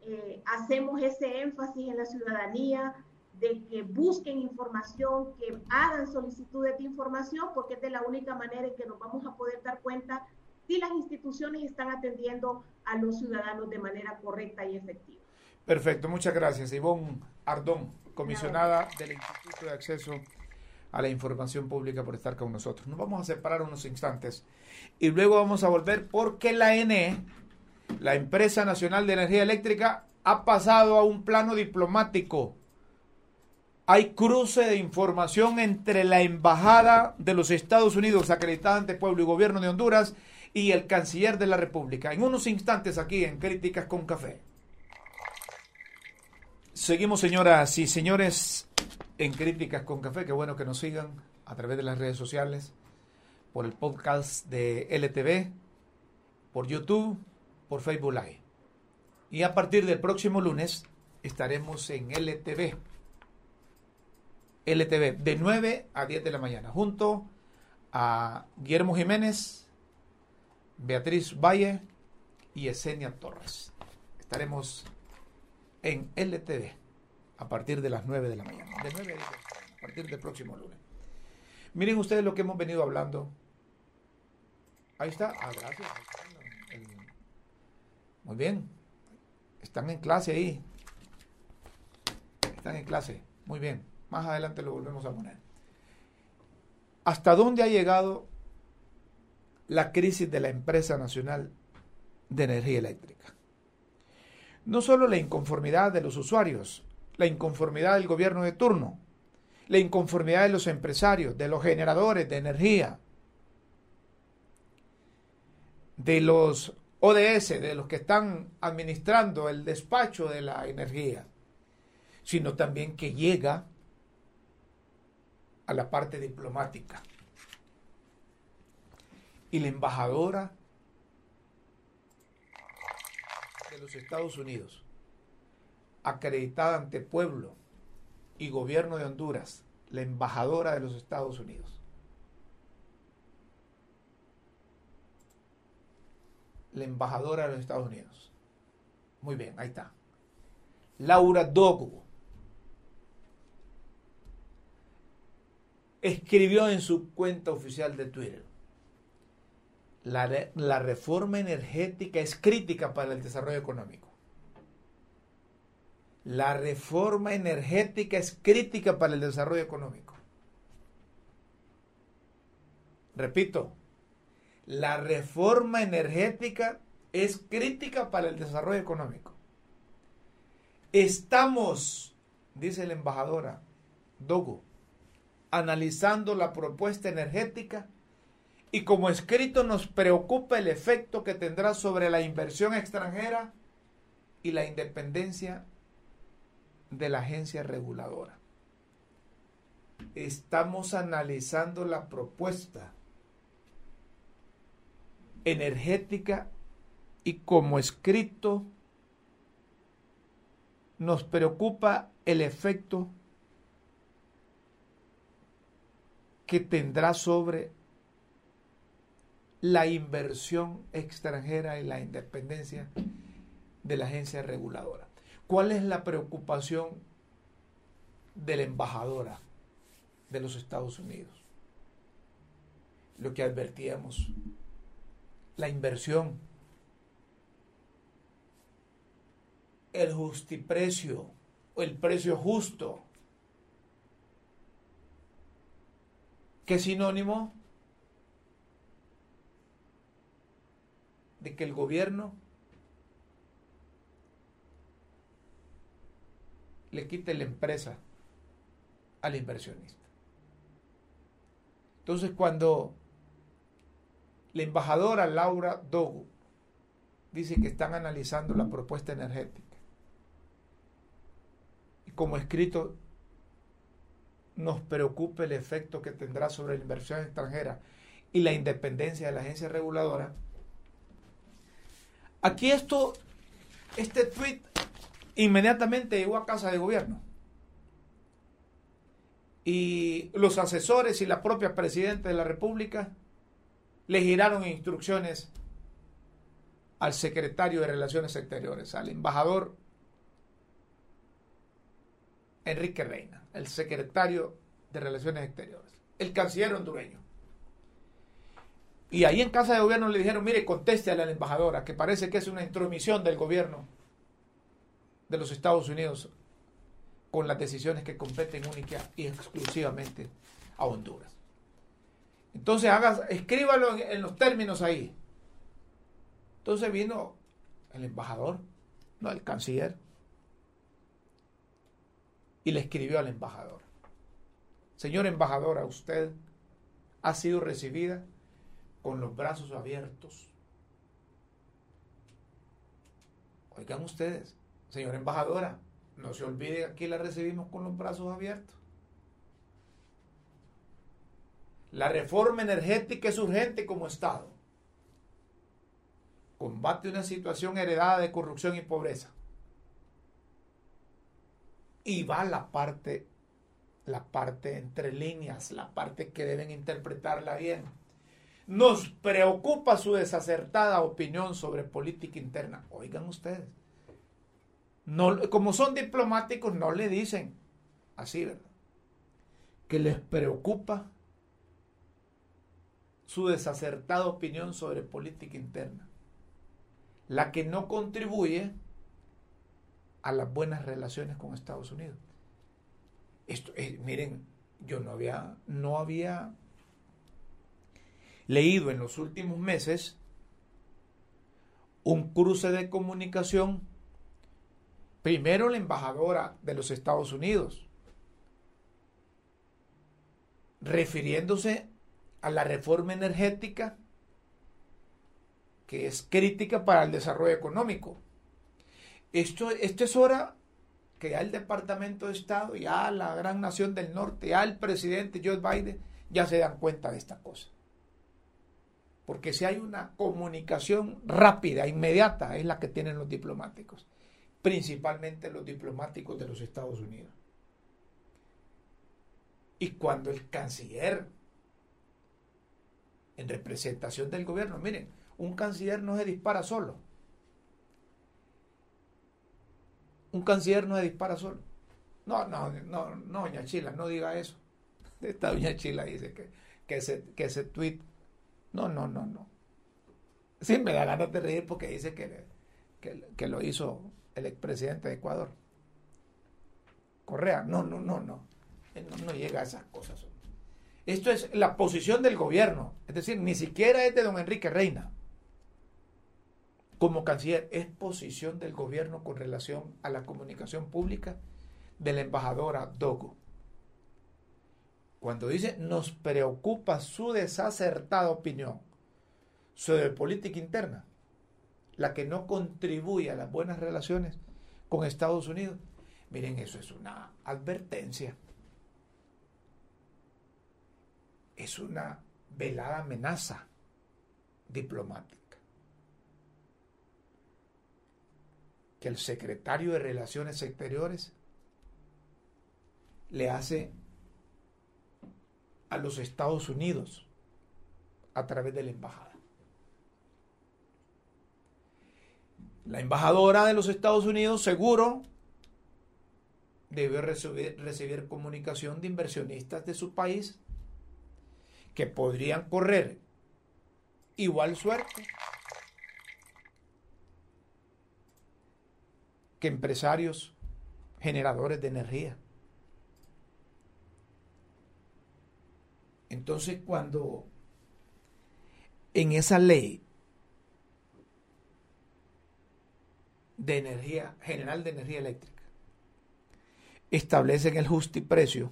eh, hacemos ese énfasis en la ciudadanía de que busquen información, que hagan solicitudes de información, porque es de la única manera en que nos vamos a poder dar cuenta si las instituciones están atendiendo a los ciudadanos de manera correcta y efectiva. Perfecto, muchas gracias. Ivonne Ardón, comisionada del Instituto de Acceso a la Información Pública por estar con nosotros. Nos vamos a separar unos instantes y luego vamos a volver porque la ENE, la Empresa Nacional de Energía Eléctrica, ha pasado a un plano diplomático. Hay cruce de información entre la Embajada de los Estados Unidos acreditada ante Pueblo y Gobierno de Honduras y el Canciller de la República. En unos instantes aquí en Críticas con Café. Seguimos, señoras y señores, en Críticas con Café. Qué bueno que nos sigan a través de las redes sociales, por el podcast de LTV, por YouTube, por Facebook Live. Y a partir del próximo lunes estaremos en LTV. LTV de 9 a 10 de la mañana, junto a Guillermo Jiménez, Beatriz Valle y Esenia Torres. Estaremos en LTV a partir de las 9 de la mañana. De 9 a, a partir del próximo lunes. Miren ustedes lo que hemos venido hablando. Ahí está. Ah, gracias. Muy bien. Están en clase ahí. Están en clase. Muy bien. Más adelante lo volvemos a poner. ¿Hasta dónde ha llegado la crisis de la empresa nacional de energía eléctrica? No solo la inconformidad de los usuarios, la inconformidad del gobierno de turno, la inconformidad de los empresarios, de los generadores de energía, de los ODS, de los que están administrando el despacho de la energía, sino también que llega a la parte diplomática. Y la embajadora los Estados Unidos, acreditada ante pueblo y gobierno de Honduras, la embajadora de los Estados Unidos. La embajadora de los Estados Unidos. Muy bien, ahí está. Laura Dogu escribió en su cuenta oficial de Twitter la, reforma energética es crítica para el desarrollo económico. La reforma energética es crítica para el desarrollo económico. Repito, la reforma energética es crítica para el desarrollo económico. Estamos, dice la embajadora Dogo, analizando la propuesta energética y como escrito nos preocupa el efecto que tendrá sobre la inversión extranjera y la independencia de la agencia reguladora. Estamos analizando la propuesta energética y como escrito nos preocupa el efecto que tendrá sobre la inversión extranjera y la independencia de la agencia reguladora. ¿Cuál es la preocupación de la embajadora de los Estados Unidos? Lo que advertíamos, la inversión, el justiprecio o el precio justo. ¿Qué sinónimo? De que el gobierno le quite la empresa al inversionista. Entonces cuando la embajadora Laura Dogu dice que están analizando la propuesta energética y como escrito nos preocupa el efecto que tendrá sobre la inversión extranjera y la independencia de la agencia reguladora, Aquí esto, este tweet inmediatamente llegó a casa de gobierno. Y los asesores y la propia presidenta de la República le giraron instrucciones al secretario de Relaciones Exteriores, al embajador Enrique Reina, el secretario de Relaciones Exteriores, el canciller hondureño. Y ahí en casa de gobierno le dijeron, mire, conteste a la embajadora, que parece que es una intromisión del gobierno de los Estados Unidos con las decisiones que competen única y exclusivamente a Honduras. Entonces haga, escríbalo en, en los términos ahí. Entonces vino el embajador, no el canciller, y le escribió al embajador. Señor embajadora, usted ha sido recibida con los brazos abiertos. Oigan ustedes, señora embajadora, no se olvide que aquí la recibimos con los brazos abiertos. La reforma energética es urgente como Estado. Combate una situación heredada de corrupción y pobreza. Y va la parte, la parte entre líneas, la parte que deben interpretarla bien. Nos preocupa su desacertada opinión sobre política interna. Oigan ustedes. No, como son diplomáticos, no le dicen así, ¿verdad? Que les preocupa su desacertada opinión sobre política interna, la que no contribuye a las buenas relaciones con Estados Unidos. Esto, eh, miren, yo no había, no había leído en los últimos meses un cruce de comunicación, primero la embajadora de los Estados Unidos, refiriéndose a la reforma energética que es crítica para el desarrollo económico esto, esto es hora que ya el Departamento de Estado, ya la gran nación del norte, ya el presidente Joe Biden, ya se dan cuenta de esta cosa. Porque si hay una comunicación rápida, inmediata, es la que tienen los diplomáticos, principalmente los diplomáticos de los Estados Unidos. Y cuando el canciller, en representación del gobierno, miren, un canciller no se dispara solo Un canciller no se dispara solo. No, no, no, no, doña Chila, no diga eso. Esta doña Chila dice que, que, ese, que ese tweet. No, no, no, no. Sí, me da ganas de reír porque dice que, que, lo hizo el expresidente de Ecuador. Correa, no, no, no, no. no. No llega a esas cosas. Esto es la posición del gobierno. Es decir, ni siquiera es de don Enrique Reina como canciller es posición del gobierno con relación a la comunicación pública de la embajadora Dogo. Cuando dice nos preocupa su desacertada opinión sobre política interna, la que no contribuye a las buenas relaciones con Estados Unidos, miren, eso es una advertencia. Es una velada amenaza diplomática. que el secretario de Relaciones Exteriores le hace a los Estados Unidos a través de la embajada. La embajadora de los Estados Unidos seguro debe recibir, recibir, comunicación de inversionistas de su país que podrían correr igual suerte que empresarios generadores de energía. Entonces cuando en esa ley de energía general de energía eléctrica establecen el justiprecio,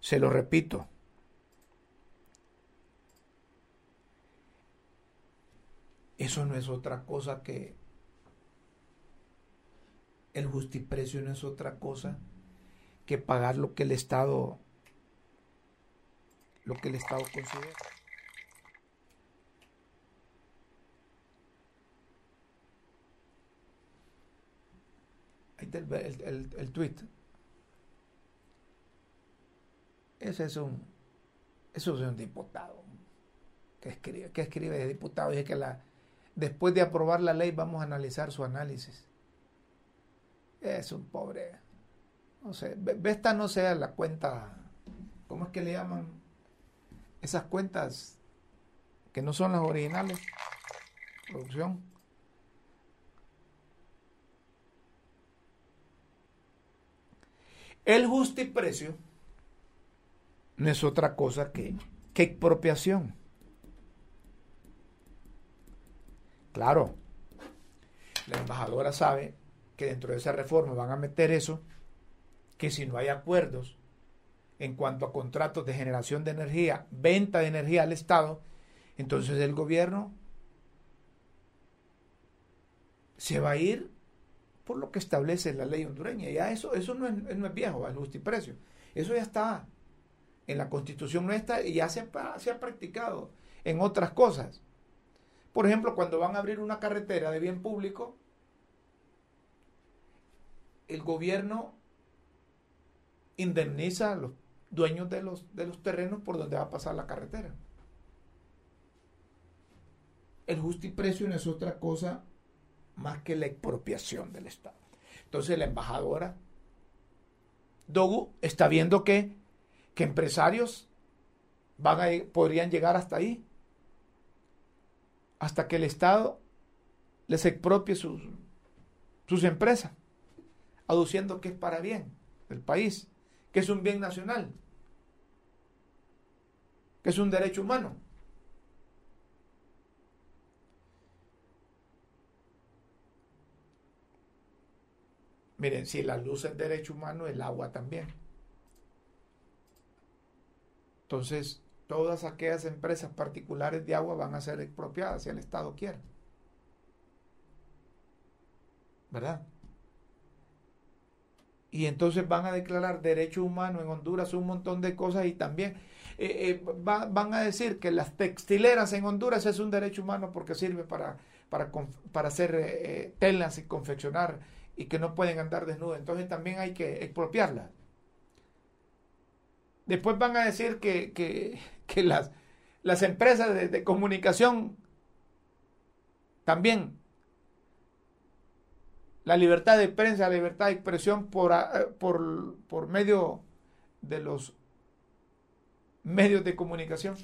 se lo repito, Eso no es otra cosa que el justiprecio no es otra cosa que pagar lo que el Estado lo que el Estado considera. Ahí está el, el, el, el tweet. Ese es un, eso es un diputado que escribe, que escribe de diputado. Dice que la, después de aprobar la ley vamos a analizar su análisis. Es un pobre no esta no sea la cuenta, ¿cómo es que le llaman? Esas cuentas que no son las originales, producción. El justiprecio no es otra cosa que, que expropiación. Claro, la embajadora sabe que dentro de esa reforma van a meter eso, que si no hay acuerdos en cuanto a contratos de generación de energía, venta de energía al Estado, entonces el gobierno se va a ir por lo que establece la ley hondureña. Ya eso, eso no, es, no es viejo, el justiprecio. Eso ya está en la constitución nuestra y ya se ha practicado en otras cosas. Por ejemplo, cuando van a abrir una carretera de bien público, el gobierno indemniza a los dueños de los, de los terrenos por donde va a pasar la carretera. El justiprecio no es otra cosa más que la expropiación del Estado. Entonces la embajadora Dogu está viendo que, que empresarios van a, podrían llegar hasta ahí hasta que el Estado les expropie sus, sus empresas, aduciendo que es para bien del país, que es un bien nacional, que es un derecho humano. Miren, si la luz es derecho humano, el agua también. Entonces, todas aquellas empresas particulares de agua van a ser expropiadas si el Estado quiere. ¿Verdad? Y entonces van a declarar derecho humano en Honduras un montón de cosas y también eh, eh, van a decir que las textileras en Honduras es un derecho humano porque sirve para, para, para hacer eh, telas y confeccionar y que no pueden andar desnudas. Entonces también hay que expropiarlas. Después van a decir que, que, las, las, empresas de, comunicación también la libertad de prensa, la libertad de expresión por, eh, por, por, medio de los medios de comunicación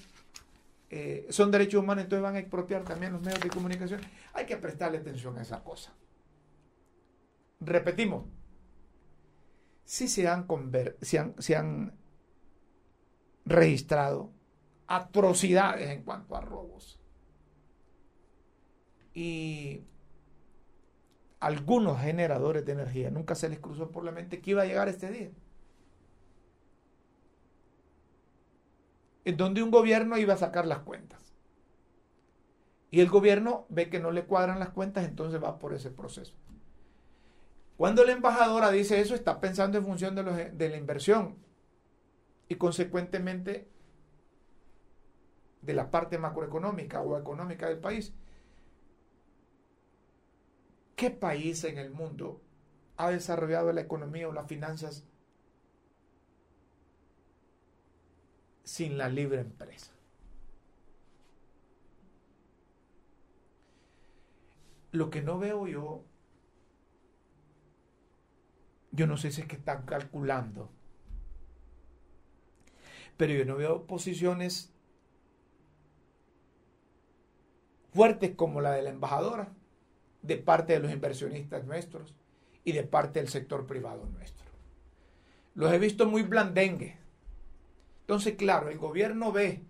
eh, son derechos humanos, entonces van a expropiar también los medios de comunicación. Hay que prestarle atención a esa cosa. Repetimos, si se han, si han, se han registrado atrocidades en cuanto a robos. Y algunos generadores de energía nunca se les cruzó por la mente que iba a llegar este día. En donde un gobierno iba a sacar las cuentas. Y el gobierno ve que no le cuadran las cuentas, entonces va por ese proceso. Cuando la embajadora dice eso, está pensando en función de, de la inversión y consecuentemente de la parte macroeconómica o económica del país. ¿Qué país en el mundo ha desarrollado la economía o las finanzas sin la libre empresa? Lo que no veo yo, yo no sé si es que están calculando pero yo no veo posiciones fuertes como la de la embajadora, de parte de los inversionistas nuestros y de parte del sector privado nuestro. Los he visto muy blandengue. Entonces, claro, el gobierno ve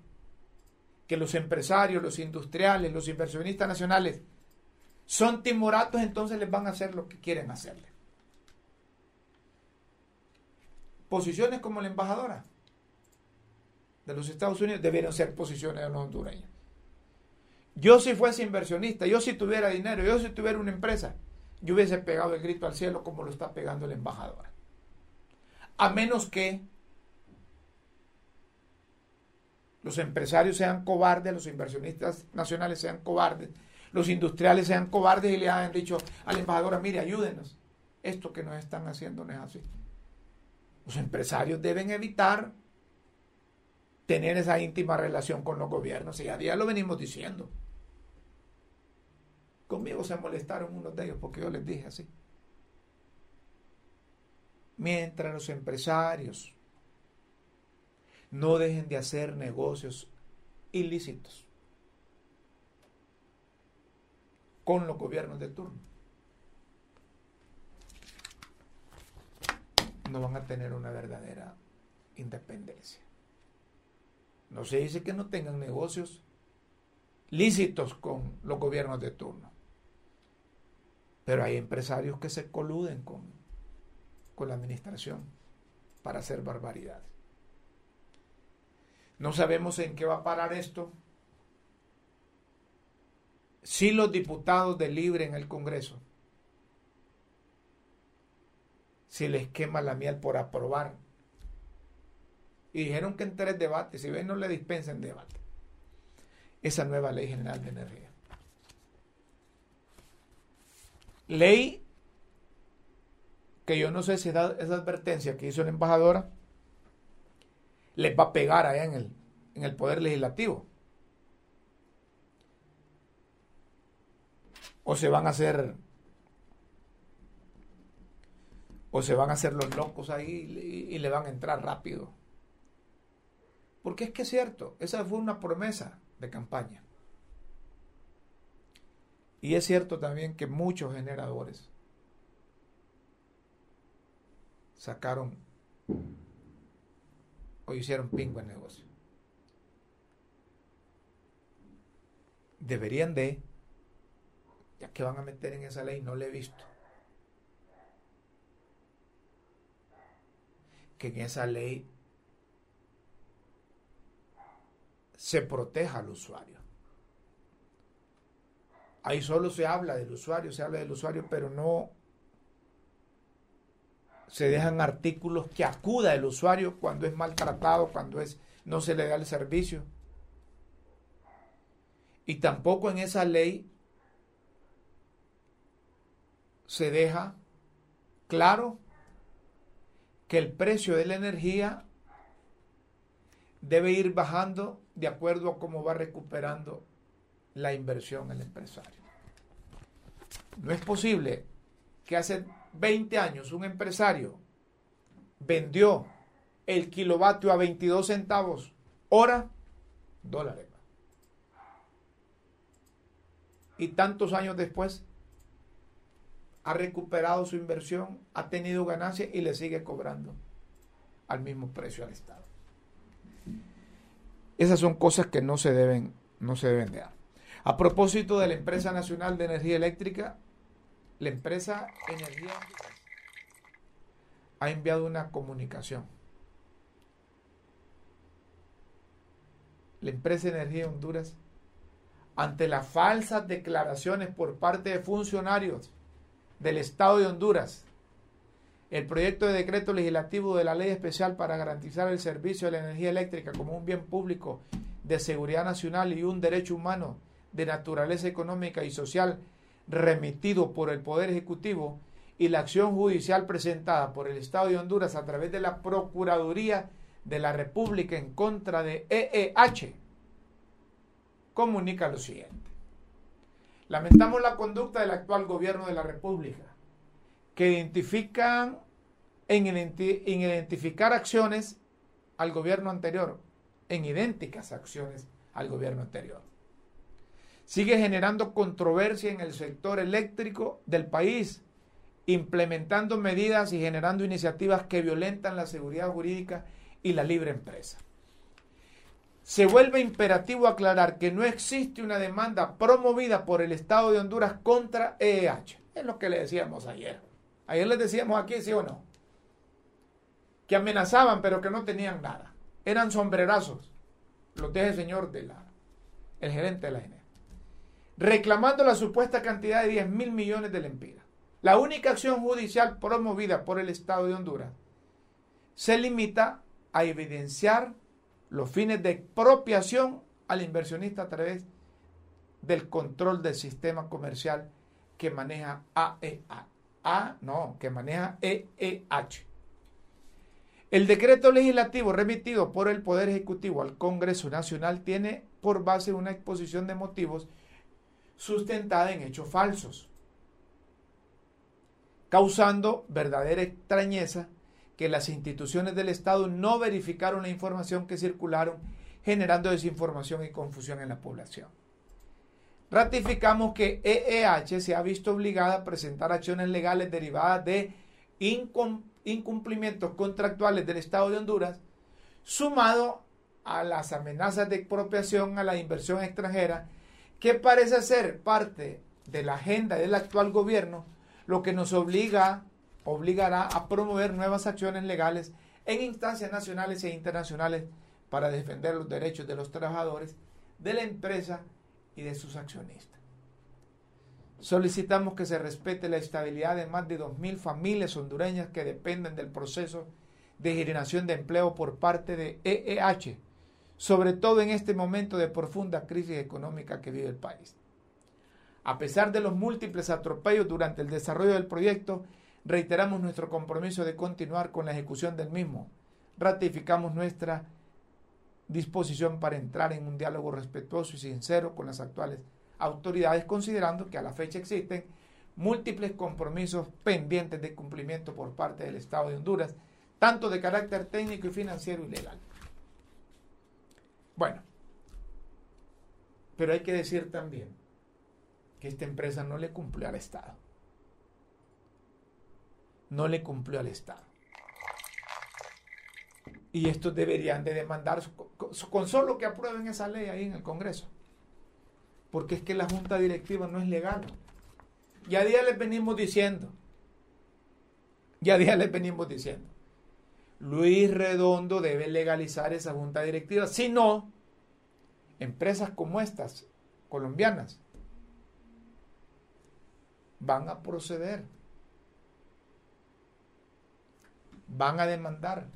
que los empresarios, los industriales, los inversionistas nacionales son timoratos, entonces les van a hacer lo que quieren hacerle. Posiciones como la embajadora de los Estados Unidos debieron ser posiciones de los hondureños. Yo si fuese inversionista, yo si tuviera dinero, yo si tuviera una empresa, yo hubiese pegado el grito al cielo como lo está pegando el embajador. A menos que los empresarios sean cobardes, los inversionistas nacionales sean cobardes, los industriales sean cobardes y le hayan dicho a la embajadora, mire, ayúdenos. esto que nos están haciendo no es así. Los empresarios deben evitar tener esa íntima relación con los gobiernos. Y a día lo venimos diciendo. Conmigo se molestaron unos de ellos porque yo les dije así. Mientras los empresarios no dejen de hacer negocios ilícitos con los gobiernos de turno, no van a tener una verdadera independencia. No se dice que no tengan negocios lícitos con los gobiernos de turno. Pero hay empresarios que se coluden con, con la administración para hacer barbaridades. No sabemos en qué va a parar esto. Si los diputados de Libre en el Congreso, si les quema la miel por aprobar y dijeron que en tres debates, si ven, no le dispensen debate. Esa nueva ley general de energía. Ley que yo no sé si esa, advertencia que hizo la embajadora les va a pegar allá en el, en el Poder Legislativo. O se van a hacer o se van a hacer los locos ahí y, y le van a entrar rápido. Porque es que es cierto, esa fue una promesa de campaña. Y es cierto también que muchos generadores sacaron o hicieron pingo en negocio. Deberían de, ya que van a meter en esa ley, no le he visto, que en esa ley se proteja al usuario. Ahí solo se habla del usuario, se habla del usuario, pero no se dejan artículos que acuda el usuario cuando es maltratado, cuando es, no se le da el servicio. Y tampoco en esa ley se deja claro que el precio de la energía debe ir bajando de acuerdo a cómo va recuperando la inversión el empresario. No es posible que hace 20 años un empresario vendió el kilovatio a 22 centavos hora, dólares. Y tantos años después ha recuperado su inversión, ha tenido ganancia y le sigue cobrando al mismo precio al Estado. Esas son cosas que no se deben, no se deben dar. A propósito de la empresa nacional de energía eléctrica, la empresa Energía ha enviado una comunicación. La empresa Energía Honduras, ante las falsas declaraciones por parte de funcionarios del Estado de Honduras el proyecto de decreto legislativo de la ley especial para garantizar el servicio de la energía eléctrica como un bien público de seguridad nacional y un derecho humano de naturaleza económica y social remitido por el Poder Ejecutivo y la acción judicial presentada por el Estado de Honduras a través de la Procuraduría de la República en contra de EEH, comunica lo siguiente. Lamentamos la conducta del actual gobierno de la República que identifican en, identificar acciones al gobierno anterior, en idénticas acciones al gobierno anterior. Sigue generando controversia en el sector eléctrico del país, implementando medidas y generando iniciativas que violentan la seguridad jurídica y la libre empresa. Se vuelve imperativo aclarar que no existe una demanda promovida por el Estado de Honduras contra EEH. Es lo que le decíamos ayer. Ayer les decíamos aquí, sí o no, que amenazaban pero que no tenían nada. Eran sombrerazos, los de ese señor de la, el gerente de la ENE. Reclamando la supuesta cantidad de 10 mil millones de lempiras. La única acción judicial promovida por el Estado de Honduras se limita a evidenciar los fines de expropiación al inversionista a través del control del sistema comercial que maneja AEA, A, no, que maneja EEH. El decreto legislativo remitido por el Poder Ejecutivo al Congreso Nacional tiene por base una exposición de motivos sustentada en hechos falsos, causando verdadera extrañeza que las instituciones del Estado no verificaron la información que circularon, generando desinformación y confusión en la población. Ratificamos que EEH se ha visto obligada a presentar acciones legales derivadas de incumplimientos contractuales del Estado de Honduras, sumado a las amenazas de expropiación a la inversión extranjera, que parece ser parte de la agenda del actual gobierno, lo que nos obliga, obligará a promover nuevas acciones legales en instancias nacionales e internacionales para defender los derechos de los trabajadores, de la empresa y de sus accionistas. Solicitamos que se respete la estabilidad de más de 2.000 familias hondureñas que dependen del proceso de generación de empleo por parte de EEH, sobre todo en este momento de profunda crisis económica que vive el país. A pesar de los múltiples atropellos durante el desarrollo del proyecto, reiteramos nuestro compromiso de continuar con la ejecución del mismo. Ratificamos nuestra disposición para entrar en un diálogo respetuoso y sincero con las actuales autoridades considerando que a la fecha existen múltiples compromisos pendientes de cumplimiento por parte del Estado de Honduras, tanto de carácter técnico y financiero y legal. Bueno, pero hay que decir también que esta empresa no le cumplió al Estado. No le cumplió al Estado. Y estos deberían de demandar con solo que aprueben esa ley ahí en el Congreso porque es que la junta directiva no es legal. Ya día les venimos diciendo, ya día les venimos diciendo, Luis Redondo debe legalizar esa junta directiva, si no, empresas como estas, colombianas, van a proceder, van a demandar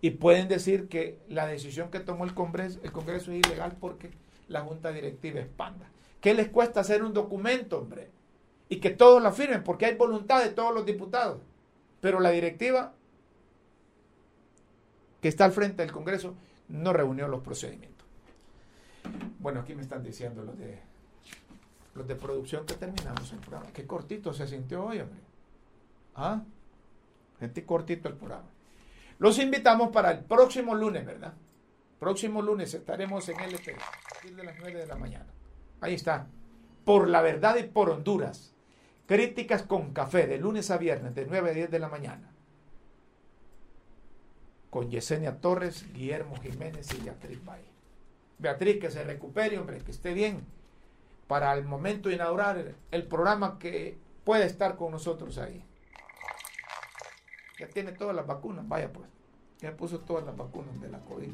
y pueden decir que la decisión que tomó el Congreso, es ilegal porque la junta directiva expanda. ¿Qué les cuesta hacer un documento, hombre? Y que todos lo firmen, porque hay voluntad de todos los diputados. Pero la directiva que está al frente del Congreso no reunió los procedimientos. Bueno, aquí me están diciendo los de los de producción que terminamos el programa. Qué cortito se sintió hoy, hombre. ¿Ah? Gente cortito el programa. Los invitamos para el próximo lunes, ¿verdad? Próximo lunes estaremos en LP, a partir de las 9 de la mañana. Ahí está. Por la verdad y por Honduras. Críticas con café de lunes a viernes de 9 a 10 de la mañana. Con Yesenia Torres, Guillermo Jiménez y Beatriz Bay. Beatriz, que se recupere, hombre, que esté bien. Para el momento de inaugurar el programa que puede estar con nosotros ahí. Ya tiene todas las vacunas, vaya pues. Ya puso todas las vacunas de la COVID.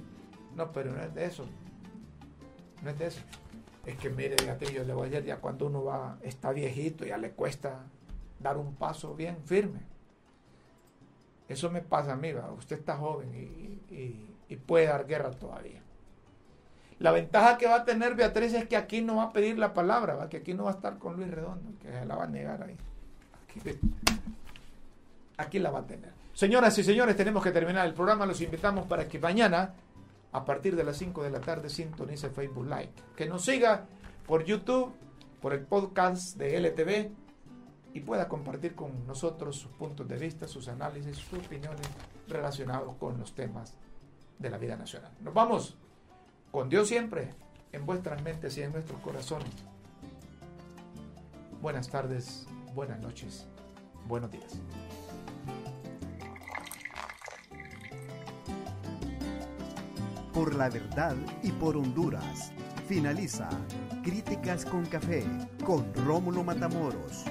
No, pero no es de eso. No es de eso. Es que mire, Beatriz, yo le voy a decir, ya cuando uno va, está viejito, ya le cuesta dar un paso bien firme. Eso me pasa a mí, ¿va? usted está joven y, puede dar guerra todavía. La ventaja que va a tener Beatriz es que aquí no va a pedir la palabra, ¿va? que aquí no va a estar con Luis Redondo, que se la va a negar ahí. Aquí, aquí la va a tener. Señoras y señores, tenemos que terminar el programa. Los invitamos para que mañana a partir de las 5 de la tarde sintonice Facebook Live. Que nos siga por YouTube, por el podcast de LTV y pueda compartir con nosotros sus puntos de vista, sus análisis, sus opiniones relacionados con los temas de la vida nacional. Nos vamos con Dios siempre en vuestras mentes y en nuestros corazones. Buenas tardes, buenas noches, buenos días. por la verdad y por Honduras. Finaliza Críticas con Café con Rómulo Matamoros.